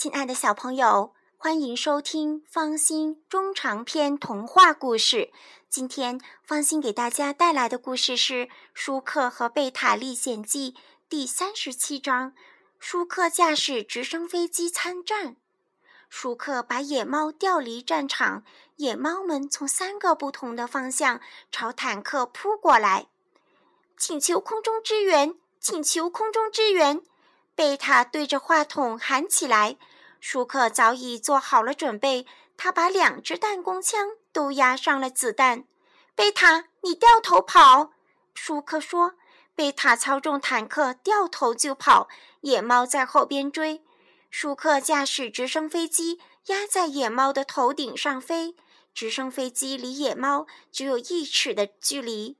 亲爱的小朋友，欢迎收听方心中长篇童话故事。今天方心给大家带来的故事是《舒克和贝塔历险记》第三十七章：舒克驾驶直升飞机参战。舒克把野猫调离战场，野猫们从三个不同的方向朝坦克扑过来。请求空中支援！请求空中支援！贝塔对着话筒喊起来。舒克早已做好了准备，他把两只弹弓枪都压上了子弹。贝塔，你掉头跑！舒克说。贝塔操纵坦克掉头就跑，野猫在后边追。舒克驾驶直升飞机压在野猫的头顶上飞，直升飞机离野猫只有一尺的距离。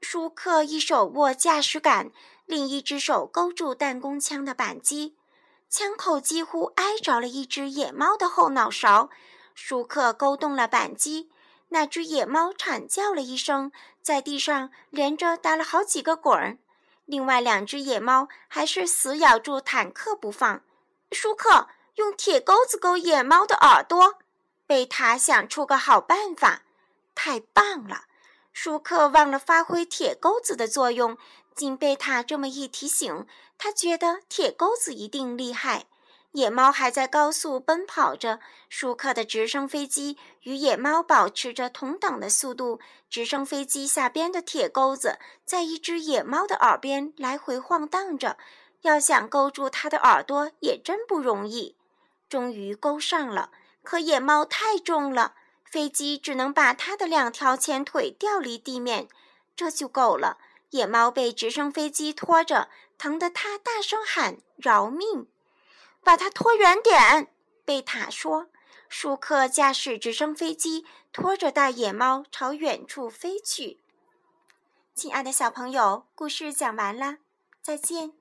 舒克一手握驾驶杆，另一只手勾住弹弓枪的扳机。枪口几乎挨着了一只野猫的后脑勺，舒克勾动了扳机，那只野猫惨叫了一声，在地上连着打了好几个滚儿。另外两只野猫还是死咬住坦克不放。舒克用铁钩子勾野猫的耳朵，贝塔想出个好办法。太棒了！舒克忘了发挥铁钩子的作用。经贝塔这么一提醒，他觉得铁钩子一定厉害。野猫还在高速奔跑着，舒克的直升飞机与野猫保持着同等的速度。直升飞机下边的铁钩子在一只野猫的耳边来回晃荡着，要想勾住它的耳朵也真不容易。终于勾上了，可野猫太重了，飞机只能把它的两条前腿调离地面，这就够了。野猫被直升飞机拖着，疼得它大声喊：“饶命！把它拖远点！”贝塔说。舒克驾驶直升飞机拖着大野猫朝远处飞去。亲爱的小朋友，故事讲完了，再见。